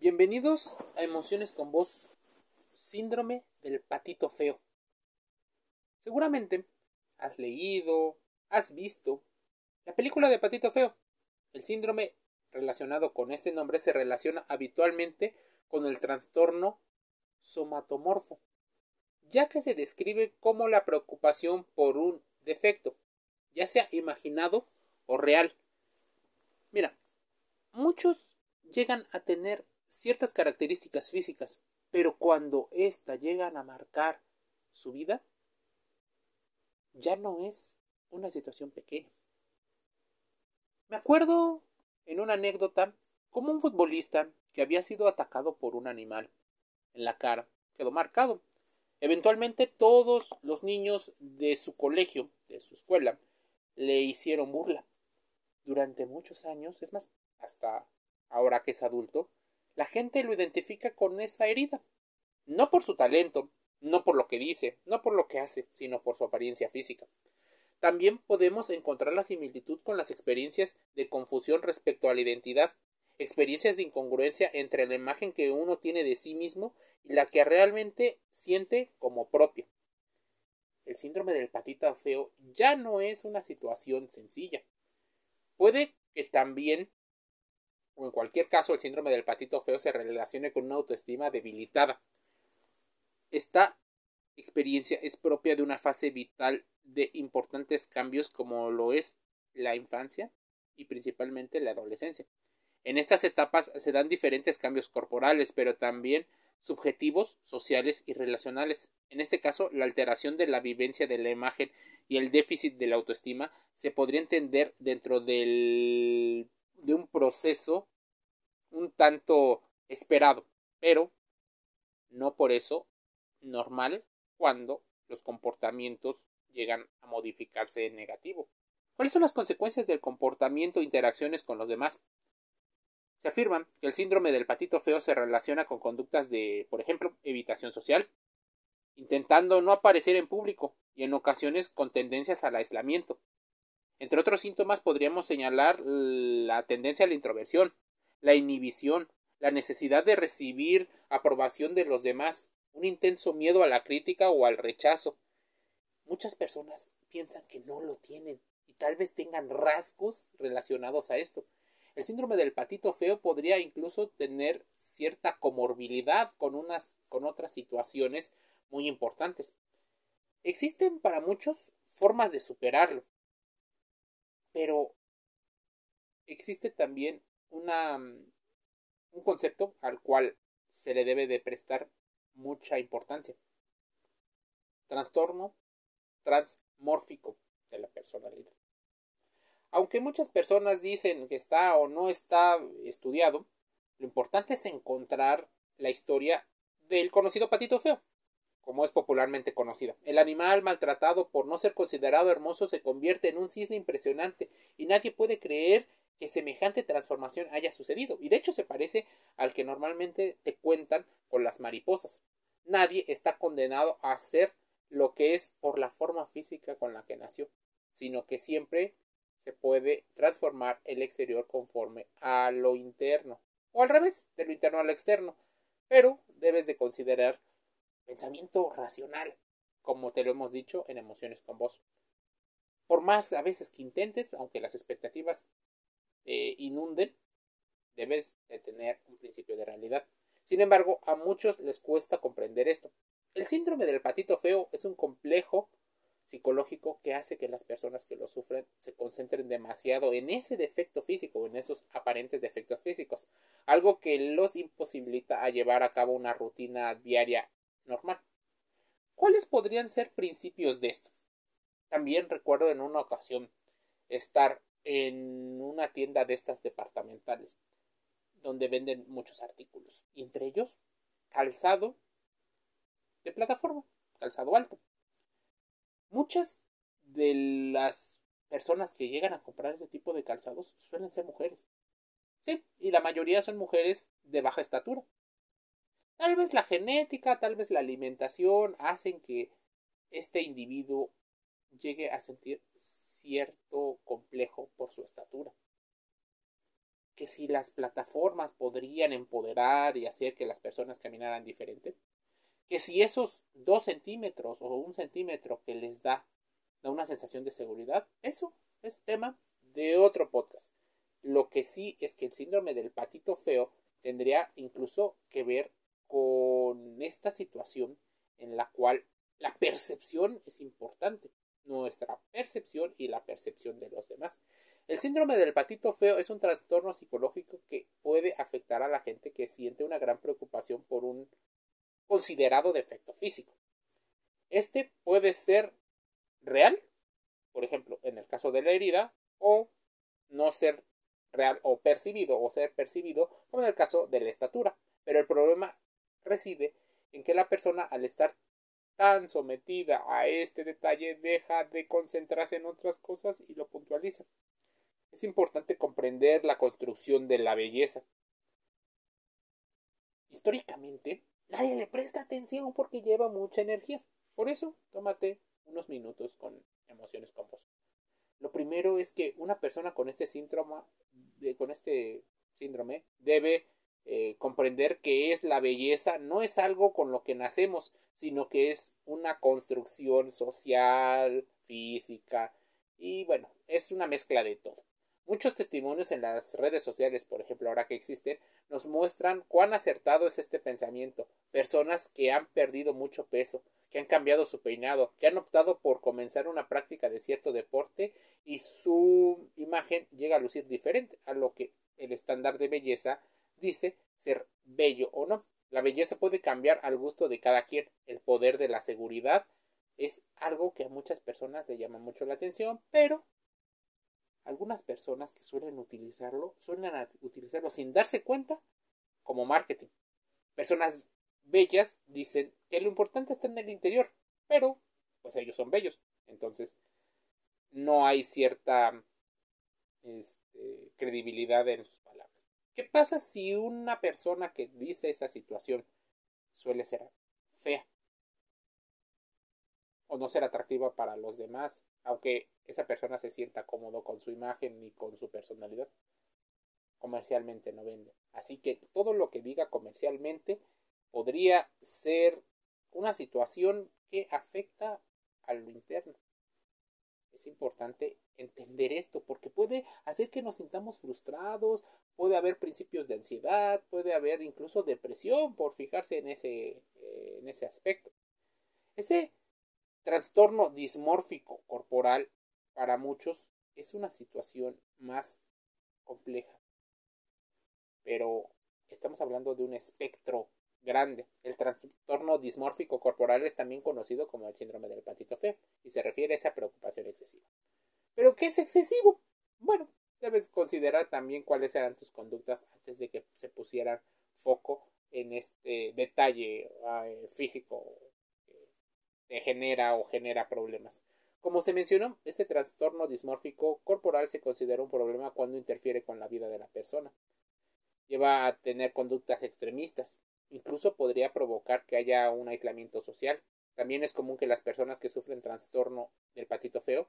Bienvenidos a Emociones con Voz, síndrome del patito feo. Seguramente has leído, has visto la película de patito feo. El síndrome relacionado con este nombre se relaciona habitualmente con el trastorno somatomorfo, ya que se describe como la preocupación por un defecto, ya sea imaginado o real. Mira, muchos llegan a tener ciertas características físicas, pero cuando ésta llegan a marcar su vida, ya no es una situación pequeña. Me acuerdo en una anécdota como un futbolista que había sido atacado por un animal en la cara quedó marcado. Eventualmente todos los niños de su colegio, de su escuela, le hicieron burla. Durante muchos años, es más, hasta ahora que es adulto, la gente lo identifica con esa herida. No por su talento, no por lo que dice, no por lo que hace, sino por su apariencia física. También podemos encontrar la similitud con las experiencias de confusión respecto a la identidad, experiencias de incongruencia entre la imagen que uno tiene de sí mismo y la que realmente siente como propia. El síndrome del patita feo ya no es una situación sencilla. Puede que también o en cualquier caso el síndrome del patito feo se relacione con una autoestima debilitada. Esta experiencia es propia de una fase vital de importantes cambios como lo es la infancia y principalmente la adolescencia. En estas etapas se dan diferentes cambios corporales, pero también subjetivos, sociales y relacionales. En este caso, la alteración de la vivencia de la imagen y el déficit de la autoestima se podría entender dentro del proceso un tanto esperado, pero no por eso normal cuando los comportamientos llegan a modificarse en negativo. ¿Cuáles son las consecuencias del comportamiento e interacciones con los demás? Se afirma que el síndrome del patito feo se relaciona con conductas de, por ejemplo, evitación social, intentando no aparecer en público y en ocasiones con tendencias al aislamiento, entre otros síntomas podríamos señalar la tendencia a la introversión, la inhibición, la necesidad de recibir aprobación de los demás, un intenso miedo a la crítica o al rechazo. Muchas personas piensan que no lo tienen y tal vez tengan rasgos relacionados a esto. El síndrome del patito feo podría incluso tener cierta comorbilidad con unas con otras situaciones muy importantes. Existen para muchos formas de superarlo. Pero existe también una, mm, un concepto al cual se le debe de prestar mucha importancia. Trastorno transmórfico de la personalidad. Aunque muchas personas dicen que está o no está estudiado, lo importante es encontrar la historia del conocido patito feo como es popularmente conocida. El animal maltratado por no ser considerado hermoso se convierte en un cisne impresionante y nadie puede creer que semejante transformación haya sucedido. Y de hecho se parece al que normalmente te cuentan con las mariposas. Nadie está condenado a ser lo que es por la forma física con la que nació, sino que siempre se puede transformar el exterior conforme a lo interno, o al revés, de lo interno al externo. Pero debes de considerar pensamiento racional, como te lo hemos dicho en emociones con vos. Por más a veces que intentes, aunque las expectativas te inunden, debes de tener un principio de realidad. Sin embargo, a muchos les cuesta comprender esto. El síndrome del patito feo es un complejo psicológico que hace que las personas que lo sufren se concentren demasiado en ese defecto físico, en esos aparentes defectos físicos, algo que los imposibilita a llevar a cabo una rutina diaria normal. ¿Cuáles podrían ser principios de esto? También recuerdo en una ocasión estar en una tienda de estas departamentales donde venden muchos artículos y entre ellos calzado de plataforma, calzado alto. Muchas de las personas que llegan a comprar ese tipo de calzados suelen ser mujeres. Sí, y la mayoría son mujeres de baja estatura. Tal vez la genética, tal vez la alimentación hacen que este individuo llegue a sentir cierto complejo por su estatura. que si las plataformas podrían empoderar y hacer que las personas caminaran diferente, que si esos dos centímetros o un centímetro que les da, da una sensación de seguridad, eso es tema de otro podcast. Lo que sí es que el síndrome del patito feo tendría incluso que ver con esta situación en la cual la percepción es importante, nuestra percepción y la percepción de los demás. El síndrome del patito feo es un trastorno psicológico que puede afectar a la gente que siente una gran preocupación por un considerado defecto físico. Este puede ser real, por ejemplo, en el caso de la herida, o no ser real o percibido o ser percibido como en el caso de la estatura. Pero el problema reside en que la persona al estar tan sometida a este detalle deja de concentrarse en otras cosas y lo puntualiza. Es importante comprender la construcción de la belleza. Históricamente, nadie le presta atención porque lleva mucha energía. Por eso, tómate unos minutos con emociones con vos. Lo primero es que una persona con este síndrome, con este síndrome debe eh, comprender que es la belleza no es algo con lo que nacemos, sino que es una construcción social, física y bueno, es una mezcla de todo. Muchos testimonios en las redes sociales, por ejemplo, ahora que existen, nos muestran cuán acertado es este pensamiento. Personas que han perdido mucho peso, que han cambiado su peinado, que han optado por comenzar una práctica de cierto deporte y su imagen llega a lucir diferente a lo que el estándar de belleza dice ser bello o no. La belleza puede cambiar al gusto de cada quien. El poder de la seguridad es algo que a muchas personas le llama mucho la atención, pero algunas personas que suelen utilizarlo, suelen utilizarlo sin darse cuenta como marketing. Personas bellas dicen que lo importante está en el interior, pero pues ellos son bellos. Entonces, no hay cierta este, credibilidad en sus palabras. ¿Qué pasa si una persona que dice esta situación suele ser fea? O no ser atractiva para los demás, aunque esa persona se sienta cómodo con su imagen y con su personalidad. Comercialmente no vende. Así que todo lo que diga comercialmente podría ser una situación que afecta a lo interno. Es importante entender esto porque puede hacer que nos sintamos frustrados, puede haber principios de ansiedad, puede haber incluso depresión por fijarse en ese, eh, en ese aspecto. Ese trastorno dismórfico corporal para muchos es una situación más compleja. Pero estamos hablando de un espectro grande. El trastorno dismórfico corporal es también conocido como el síndrome del patito y se refiere a esa preocupación excesiva. ¿Pero qué es excesivo? Bueno, debes considerar también cuáles eran tus conductas antes de que se pusieran foco en este detalle eh, físico que te genera o genera problemas. Como se mencionó, este trastorno dismórfico corporal se considera un problema cuando interfiere con la vida de la persona. Lleva a tener conductas extremistas. Incluso podría provocar que haya un aislamiento social. También es común que las personas que sufren trastorno del patito feo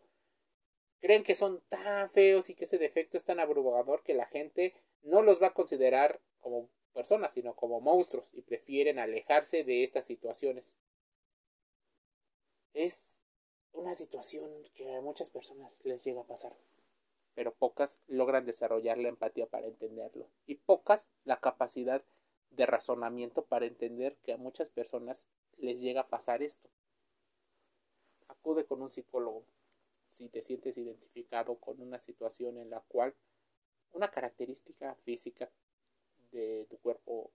creen que son tan feos y que ese defecto es tan abrumador que la gente no los va a considerar como personas, sino como monstruos y prefieren alejarse de estas situaciones. Es una situación que a muchas personas les llega a pasar, pero pocas logran desarrollar la empatía para entenderlo y pocas la capacidad de razonamiento para entender que a muchas personas les llega a pasar esto. Acude con un psicólogo si te sientes identificado con una situación en la cual una característica física de tu cuerpo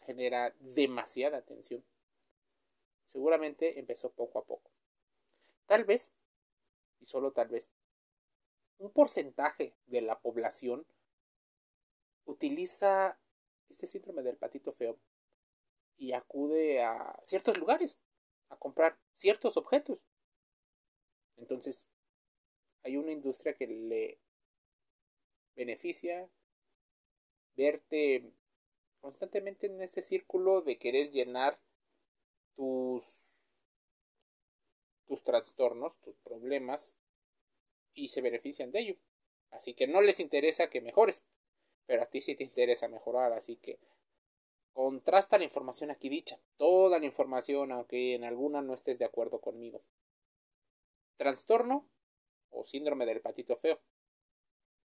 genera demasiada tensión. Seguramente empezó poco a poco. Tal vez, y solo tal vez, un porcentaje de la población utiliza este síndrome del patito feo y acude a ciertos lugares a comprar ciertos objetos. Entonces, hay una industria que le beneficia verte constantemente en este círculo de querer llenar tus tus trastornos, tus problemas y se benefician de ello. Así que no les interesa que mejores. Pero a ti sí te interesa mejorar, así que contrasta la información aquí dicha, toda la información, aunque en alguna no estés de acuerdo conmigo. Trastorno o síndrome del patito feo.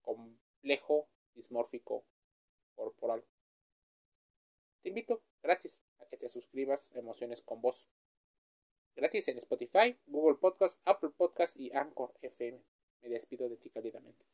Complejo dismórfico corporal. Te invito gratis a que te suscribas Emociones con Voz. Gratis en Spotify, Google Podcast, Apple Podcast y Anchor FM. Me despido de ti cálidamente.